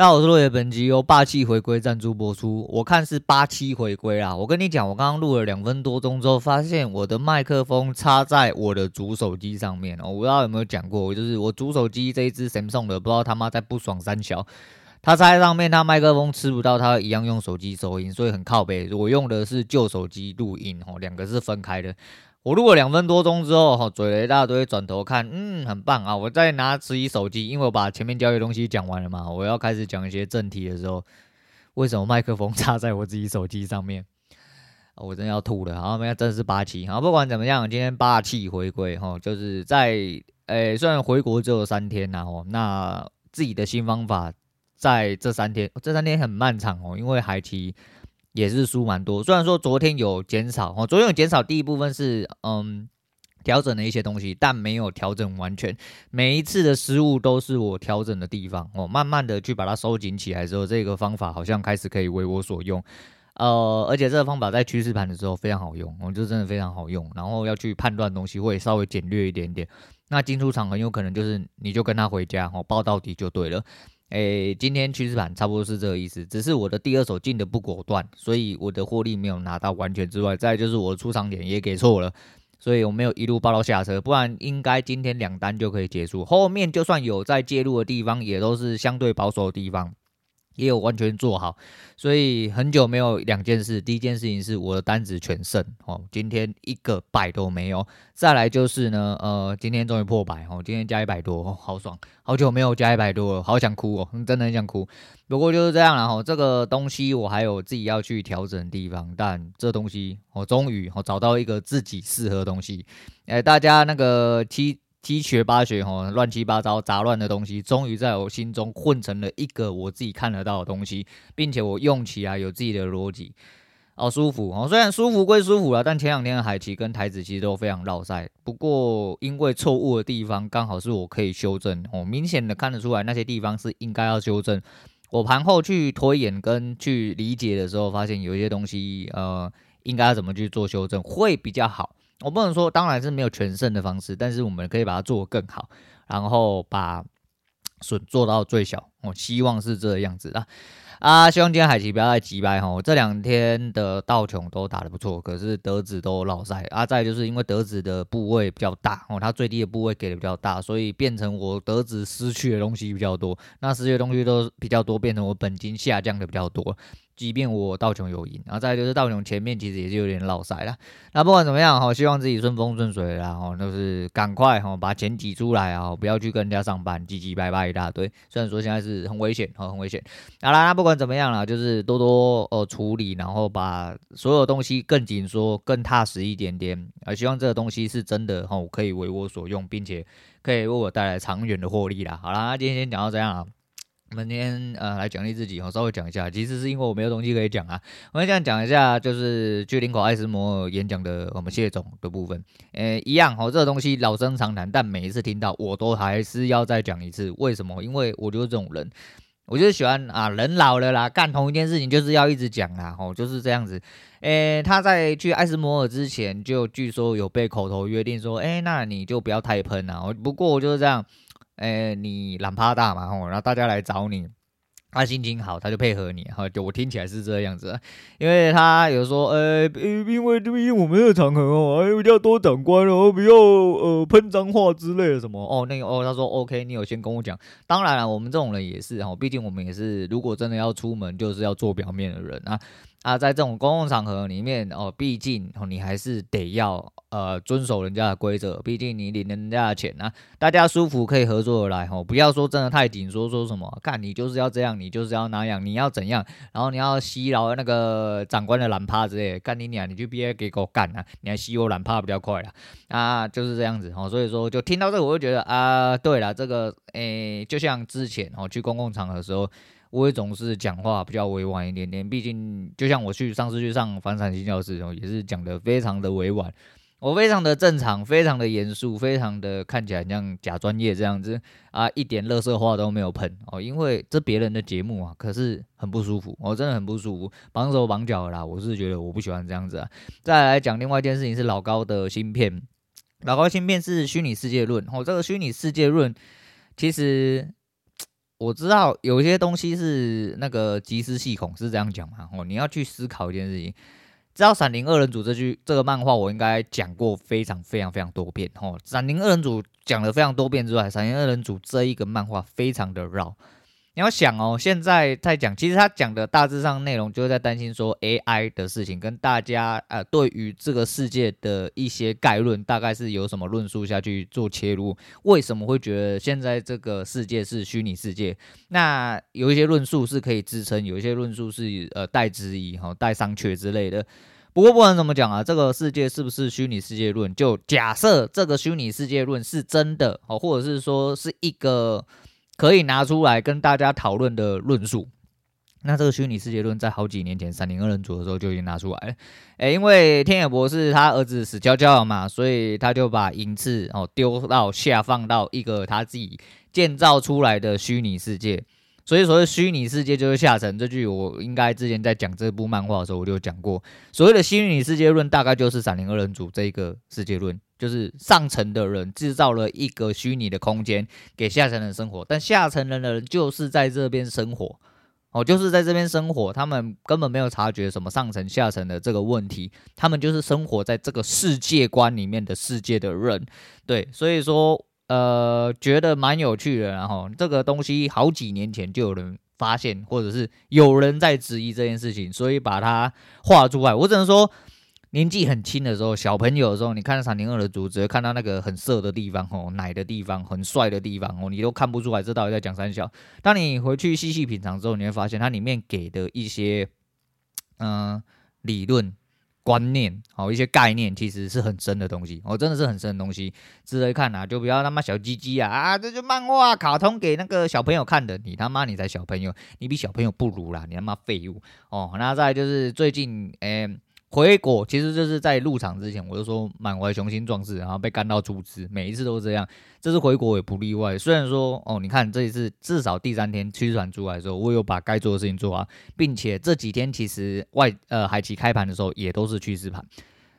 大家好，我是落叶，本集由霸气回归赞助播出。我看是八七回归啦。我跟你讲，我刚刚录了两分多钟之后，发现我的麦克风插在我的主手机上面哦。我不知道有没有讲过，就是我主手机这一支 Samsung 的，不知道他妈在不爽三小。它插在上面，它麦克风吃不到，它一样用手机收音，所以很靠北。我用的是旧手机录音哦，两个是分开的。我录了两分多钟之后，哈，嘴了一大堆，转头看，嗯，很棒啊！我再拿起手机，因为我把前面教育的东西讲完了嘛，我要开始讲一些正题的时候，为什么麦克风插在我自己手机上面？我真要吐了！好，那真是霸气！好，不管怎么样，今天霸气回归，哈，就是在，诶、虽然回国只有三天呐，哦，那自己的新方法在这三天，这三天很漫长哦，因为海期。也是输蛮多，虽然说昨天有减少哦，昨天有减少，第一部分是嗯调整了一些东西，但没有调整完全。每一次的失误都是我调整的地方哦，慢慢的去把它收紧起来之后，这个方法好像开始可以为我所用。呃，而且这个方法在趋势盘的时候非常好用，哦，就真的非常好用。然后要去判断东西会稍微简略一点点。那进出场很有可能就是你就跟他回家哦，抱到底就对了。诶、今天趋势盘差不多是这个意思，只是我的第二手进的不果断，所以我的获利没有拿到完全之外，再就是我的出场点也给错了，所以我没有一路抱到下车，不然应该今天两单就可以结束，后面就算有在介入的地方，也都是相对保守的地方。也有完全做好，所以很久没有两件事。第一件事情是我的单子全胜哦，今天一个败都没有。再来就是呢，呃，今天终于破百哦，今天加一百多，哦，好爽，好久没有加一百多了，好想哭哦，真的很想哭。不过就是这样了哈，这个东西我还有自己要去调整的地方，但这东西我终于我找到一个自己适合的东西。哎，大家那个七。七学八学吼，乱七八糟杂乱的东西，终于在我心中混成了一个我自己看得到的东西，并且我用起来有自己的逻辑，好舒服哦。虽然舒服归舒服啦，但前两天的海奇跟台子其实都非常绕塞。不过因为错误的地方刚好是我可以修正哦，明显的看得出来那些地方是应该要修正。我盘后去推演跟去理解的时候，发现有一些东西呃，应该要怎么去做修正会比较好。我不能说，当然是没有全胜的方式，但是我们可以把它做得更好，然后把损做到最小。我希望是这个样子的啊！希望今天海奇不要再急败哈。这两天的道琼都打得不错，可是德子都落赛啊。再就是因为德子的部位比较大哦，它最低的部位给的比较大，所以变成我德子失去的东西比较多。那失去的东西都比较多，变成我本金下降的比较多。即便我道琼有赢，然后再就是道琼前面其实也是有点落赛了。那不管怎么样哈，希望自己顺风顺水啦，哈，就是赶快哈把钱挤出来啊，不要去跟人家上班，唧唧拜拜一大堆。虽然说现在是很危险，哈，很危险。好啦，那不管怎么样啦，就是多多呃处理，然后把所有东西更紧缩、更踏实一点点。啊，希望这个东西是真的哈，可以为我所用，并且可以为我带来长远的获利啦。好啦，那今天先讲到这样啊。我们今天呃来奖励自己，我稍微讲一下，其实是因为我没有东西可以讲啊。我们这样讲一下，就是去林口艾斯摩尔演讲的我们谢总的部分，诶，一样哦，这个东西老生常谈，但每一次听到我都还是要再讲一次。为什么？因为我就是这种人，我就是喜欢啊，人老了啦，干同一件事情就是要一直讲啦，哦，就是这样子。诶，他在去艾斯摩尔之前，就据说有被口头约定说，诶，那你就不要太喷啊。不过就是这样。诶、欸，你懒趴大嘛，吼，然后大家来找你，他心情好，他就配合你，哈，就我听起来是这样子，因为他有说，呃、因为因为我们的场合哦，还有比较多长官哦，比较呃喷脏话之类的什么，哦，那个哦，他说 OK，你有先跟我讲，当然了，我们这种人也是哈，毕竟我们也是，如果真的要出门，就是要做表面的人啊。啊，在这种公共场合里面哦，毕竟哦，你还是得要呃遵守人家的规则，毕竟你领人家的钱啊，大家舒服可以合作的来哦，不要说真的太紧，说说什么，看你就是要这样，你就是要那样，你要怎样，然后你要吸牢那个长官的懒趴之类的，干你娘，你就别给我干啊，你还吸我懒趴比较快啊，啊，就是这样子哦，所以说就听到这个我就觉得啊，对了，这个诶，就像之前哦去公共场合的时候。我也总是讲话比较委婉一点点，毕竟就像我去上次去上房产新教室哦，也是讲得非常的委婉，我非常的正常，非常的严肃，非常的看起来像假专业这样子啊，一点垃圾话都没有喷哦，因为这别人的节目啊，可是很不舒服，我真的很不舒服，绑手绑脚啦，我是觉得我不喜欢这样子啊。再来讲另外一件事情是老高的芯片，老高芯片是虚拟世界论哦，这个虚拟世界论其实。我知道有些东西是那个即时系统是这样讲嘛，哦，你要去思考一件事情。知道《闪灵二人组》这句这个漫画，我应该讲过非常非常非常多遍。哦，《闪灵二人组》讲了非常多遍之外，《闪灵二人组》这一个漫画非常的绕。你要想哦，现在在讲，其实他讲的大致上内容就是在担心说 AI 的事情，跟大家呃对于这个世界的一些概论，大概是有什么论述下去做切入，为什么会觉得现在这个世界是虚拟世界？那有一些论述是可以支撑，有一些论述是呃带质疑哈、带商榷之类的。不过不管怎么讲啊，这个世界是不是虚拟世界论？就假设这个虚拟世界论是真的哦，或者是说是一个。可以拿出来跟大家讨论的论述，那这个虚拟世界论在好几年前《闪灵二人组》的时候就已经拿出来了。诶，因为天野博士他儿子死翘翘了嘛，所以他就把银次哦丢到下放到一个他自己建造出来的虚拟世界。所以所谓虚拟世界就是下层，这句我应该之前在讲这部漫画的时候我就讲过。所谓的虚拟世界论大概就是《闪灵二人组》这一个世界论。就是上层的人制造了一个虚拟的空间给下层人生活，但下层人的人就是在这边生活，哦，就是在这边生活，他们根本没有察觉什么上层下层的这个问题，他们就是生活在这个世界观里面的世界的人，对，所以说，呃，觉得蛮有趣的，然后这个东西好几年前就有人发现，或者是有人在质疑这件事情，所以把它画出来，我只能说。年纪很轻的时候，小朋友的时候，你看《闪灵二》的组，只会看到那个很色的地方，吼，奶的地方，很帅的地方，哦，你都看不出来这到底在讲三小。当你回去细细品尝之后，你会发现它里面给的一些，嗯、理论、观念，好一些概念，其实是很深的东西，哦，真的是很深的东西，值得看啊！就不要他妈小鸡鸡啊啊，这就漫画、卡通给那个小朋友看的，你他妈你才小朋友，你比小朋友不如啦，你他妈废物哦！那再就是最近，诶、回国其实就是在入场之前，我就说满怀雄心壮志，然后被干到出资，每一次都是这样。这次回国也不例外。虽然说哦，你看这一次至少第三天驱传出来的时候，我有把该做的事情做完，并且这几天其实外呃海期开盘的时候也都是趋势盘，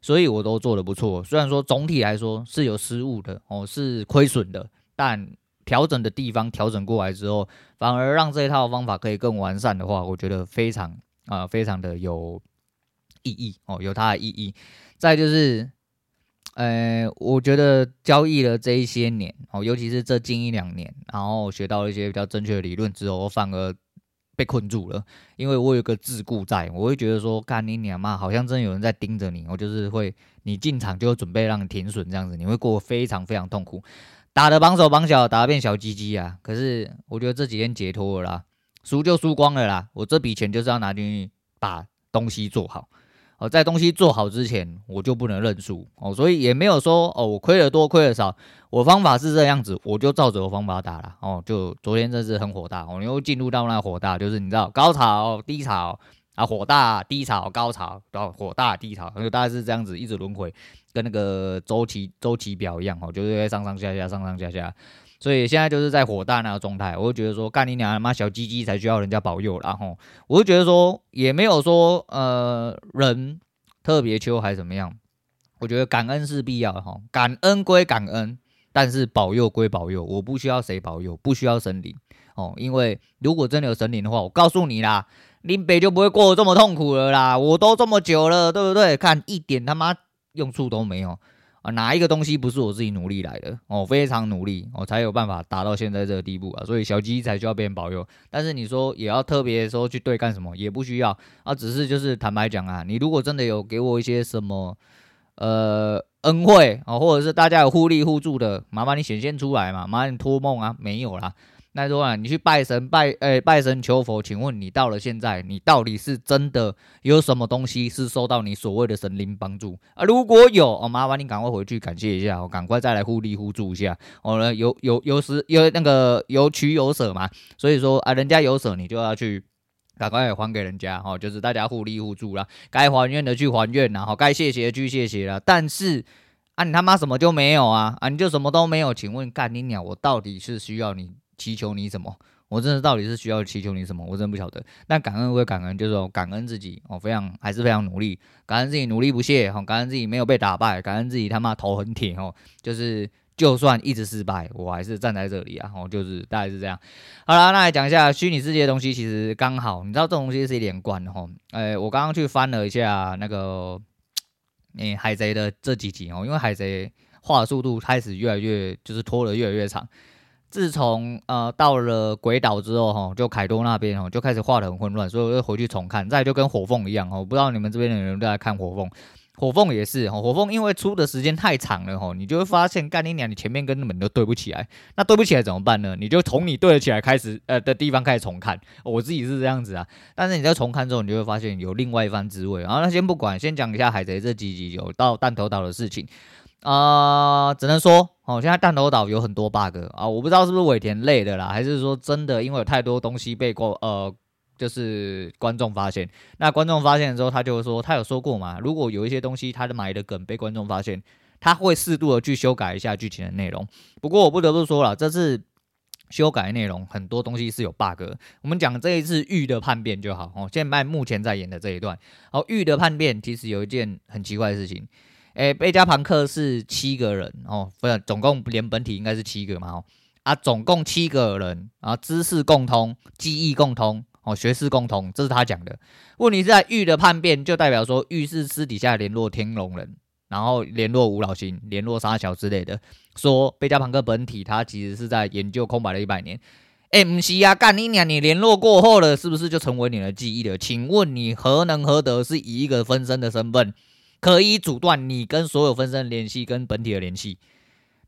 所以我都做得不错。虽然说总体来说是有失误的哦，是亏损的，但调整的地方调整过来之后，反而让这一套方法可以更完善的话，我觉得非常啊、非常的有。意义哦，有它的意义。再就是，呃，我觉得交易了这一些年哦，尤其是这近一两年，然后学到了一些比较正确的理论之后，我反而被困住了。因为我有个桎梏在，我会觉得说，干你娘嘛，好像真的有人在盯着你。我就是会，你进场就准备让你停损这样子，你会过得非常非常痛苦，打得绑手绑脚，打变小鸡鸡啊。可是我觉得这几天解脱了啦，输就输光了啦。我这笔钱就是要拿进去把东西做好。哦，在东西做好之前，我就不能认输哦，所以也没有说哦，我亏了多亏了少，我方法是这样子，我就照着我方法打了哦。就昨天真是很火大哦，又进入到那火大，就是你知道高潮低潮啊，火大低潮高潮，然后火大低潮，就大概是这样子一直轮回，跟那个周期周期表一样哦，就是在上上下下上上下下。所以现在就是在火大那个状态，我就觉得说干你娘他妈小鸡鸡才需要人家保佑，然后我就觉得说也没有说呃人特别秋还是怎么样，我觉得感恩是必要的哈，感恩归感恩，但是保佑归保佑，我不需要谁保佑，不需要神灵哦，因为如果真的有神灵的话，我告诉你啦，林北就不会过得这么痛苦了啦，我都这么久了，对不对？看一点他妈用处都没有。啊哪一个东西不是我自己努力来的？哦，非常努力，我、才有办法达到现在这个地步啊！所以小鸡才需要别人保佑。但是你说也要特别说去对干什么，也不需要啊。只是就是坦白讲啊，你如果真的有给我一些什么呃恩惠啊、或者是大家有互利互助的，麻烦你显现出来嘛，麻烦你托梦啊，没有啦。那说啊，你去拜神拜诶、拜神求佛，请问你到了现在，你到底是真的有什么东西是受到你所谓的神灵帮助啊？如果有，哦，麻烦你赶快回去感谢一下，我赶快再来互利互助一下。哦，呢，有有有时有那个有取有舍嘛，所以说啊，人家有舍，你就要去赶快还给人家，哦，就是大家互利互助啦，该还愿的去还愿，然后该谢谢的去谢谢了。但是啊，你他妈什么就没有啊？啊，你就什么都没有？请问干你鸟，我到底是需要你？祈求你什么？我真的到底是需要祈求你什么？我真的不晓得。但感恩归感恩，就是说感恩自己哦，非常还是非常努力，感恩自己努力不懈，感恩自己没有被打败，感恩自己他妈头很铁哦，就是就算一直失败，我还是站在这里啊，哦，就是大概是这样。好了，那来讲一下虚拟世界的东西，其实刚好，你知道这东西是一连贯的哈。诶，我刚刚去翻了一下那个，诶，海贼的这几集哦，因为海贼画的速度开始越来越，就是拖得越来越长。自从呃到了鬼岛之后哈，就凯多那边哦就开始画得很混乱，所以我就回去重看。再就跟火凤一样哦，我不知道你们这边的人都在看火凤，火凤也是哈，火凤因为出的时间太长了哈，你就会发现干你娘，你前面根本都对不起来。那对不起来怎么办呢？你就从你对得起来开始呃的地方开始重看。我自己是这样子啊，但是你在重看之后，你就会发现有另外一番滋味。然后那先不管，先讲一下海贼这几集有到弹头岛的事情。啊、呃，只能说哦，现在弹头岛有很多 bug 啊，我不知道是不是尾田累的啦，还是说真的，因为有太多东西被过呃，就是观众发现。那观众发现的时候，他就会说，他有说过嘛，如果有一些东西他的埋的梗被观众发现，他会适度的去修改一下剧情的内容。不过我不得不说了，这次修改内容很多东西是有 bug。我们讲这一次玉的叛变就好哦，现在目前在演的这一段，哦，玉的叛变其实有一件很奇怪的事情。诶，贝加庞克是七个人哦，不是，总共连本体应该是七个嘛哦，啊，总共七个人，啊，知识共通，记忆共通，哦，学识共通，这是他讲的。问题是在玉的叛变，就代表说玉是私底下联络天龙人，然后联络吴老星，联络沙桥之类的，说贝加庞克本体他其实是在研究空白了一百年。诶，不是啊，干你娘！你联络过后了，是不是就成为你的记忆了？请问你何能何德是以一个分身的身份？可以阻断你跟所有分身联系跟本体的联系，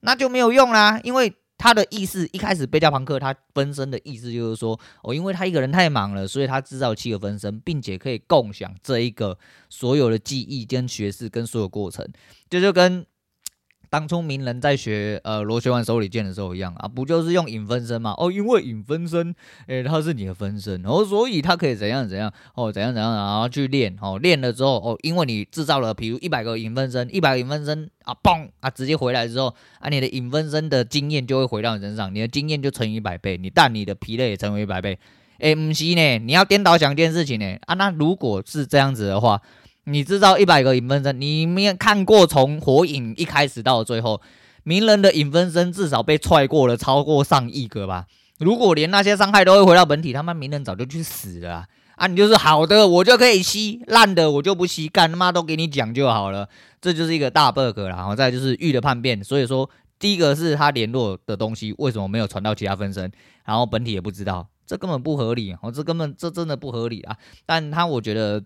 那就没有用啦。因为他的意思一开始贝加庞克他分身的意思就是说，哦，因为他一个人太忙了，所以他制造七个分身，并且可以共享这一个所有的记忆跟学识跟所有过程，这就，就跟。当初鸣人在学呃螺旋丸手里剑的时候一样啊，不就是用影分身嘛？哦，因为影分身，诶、欸，他是你的分身，然、哦、后所以他可以怎样怎样哦，怎样怎样，然后去练哦，练了之后哦，因为你制造了比如一百个影分身，一百个影分身啊，嘣啊，直接回来之后啊，你的影分身的经验就会回到你身上，你的经验就乘以一百倍，你但你的疲累也乘为一百倍。诶，不是呢，你要颠倒想一件事情呢啊，那如果是这样子的话。你制造一百个影分身，你没有看过从火影一开始到最后，鸣人的影分身至少被踹过了超过上亿个吧？如果连那些伤害都会回到本体，他妈鸣人早就去死了啊！啊，你就是好的，我就可以吸；烂的我就不吸，干他妈都给你讲就好了。这就是一个大 bug 了。然后再就是玉的叛变，所以说第一个是他联络的东西为什么没有传到其他分身，然后本体也不知道，这根本不合理。哦，这根本这真的不合理啊！但他我觉得。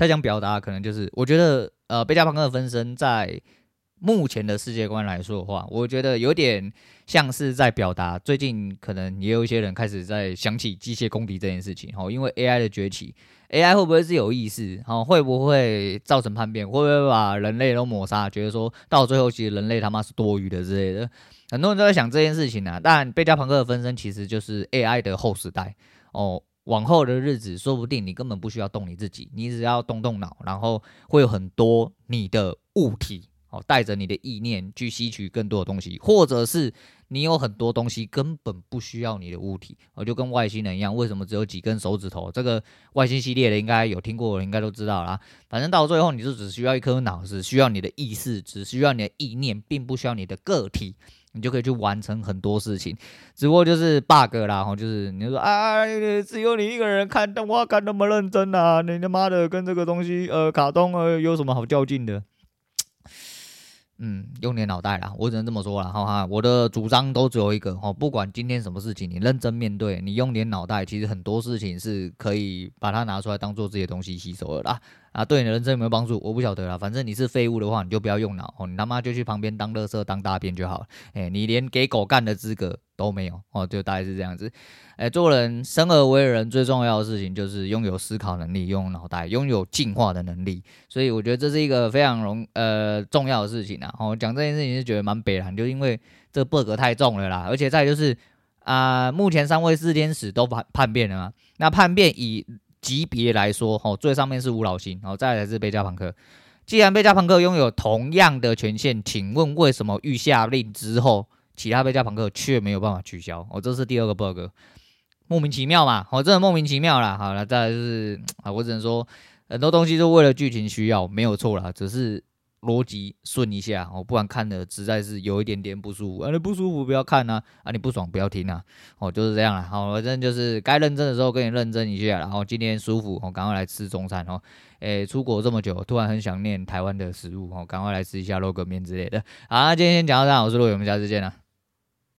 他想表达可能就是，我觉得呃，贝加庞克的分身在目前的世界观来说的话，我觉得有点像是在表达最近可能也有一些人开始在想起机械公敌这件事情，哦，因为 AI 的崛起，AI 会不会是有意识，哦，会不会造成叛变，会不会把人类都抹杀，觉得说到最后其实人类他妈是多余的之类的，很多人都在想这件事情啊。但贝加庞克的分身其实就是 AI 的后时代，哦。往后的日子，说不定你根本不需要动你自己，你只要动动脑，然后会有很多你的物体哦，带着你的意念去吸取更多的东西，或者是你有很多东西根本不需要你的物体，哦，就跟外星人一样，为什么只有几根手指头？这个外星系列的应该有听过，应该都知道啦。反正到最后，你就只需要一颗脑子，需要你的意识，只需要你的意念，并不需要你的个体。你就可以去完成很多事情，只不过就是 bug 啦，吼，就是你就说啊，只有你一个人看动画看那么认真啊，你他妈的跟这个东西呃，卡通呃有什么好较劲的？嗯，用点脑袋啦，我只能这么说了，哈哈，我的主张都只有一个，哦，不管今天什么事情，你认真面对，你用点脑袋，其实很多事情是可以把它拿出来当做这些东西吸收的啦。啊，对你的人生有没有帮助？我不晓得啦。反正你是废物的话，你就不要用脑哦，你他妈就去旁边当垃圾、当大便就好了。哎，你连给狗干的资格都没有哦，就大概是这样子。哎，做人生而为人最重要的事情就是拥有思考能力，用脑袋，拥有进化的能力。所以我觉得这是一个非常容呃重要的事情啊。哦，讲这件事情是觉得蛮北烂，就因为这个 bug 太重了啦。而且再就是啊、目前三位四天使都叛叛变了嘛，那叛变以。级别来说，哦，最上面是五老星，然后再来是贝加庞克。既然贝加庞克拥有同样的权限，请问为什么预下令之后，其他贝加庞克却没有办法取消？哦，这是第二个 bug，莫名其妙嘛，哦，真的莫名其妙啦。好了，再来就是啊，我只能说很多东西都为了剧情需要，没有错啦，只是逻辑顺一下哦，不然看的实在是有一点点不舒服啊！你不舒服不要看啊，啊你不爽不要听啊，哦就是这样了。好，反正就是该认真的时候跟你认真一下，然后今天舒服，我赶快来吃中餐哦。诶，出国这么久，突然很想念台湾的食物哦，赶快来吃一下肉羹面之类的。好，今天先讲到这，我是陆伟，我们下次见了。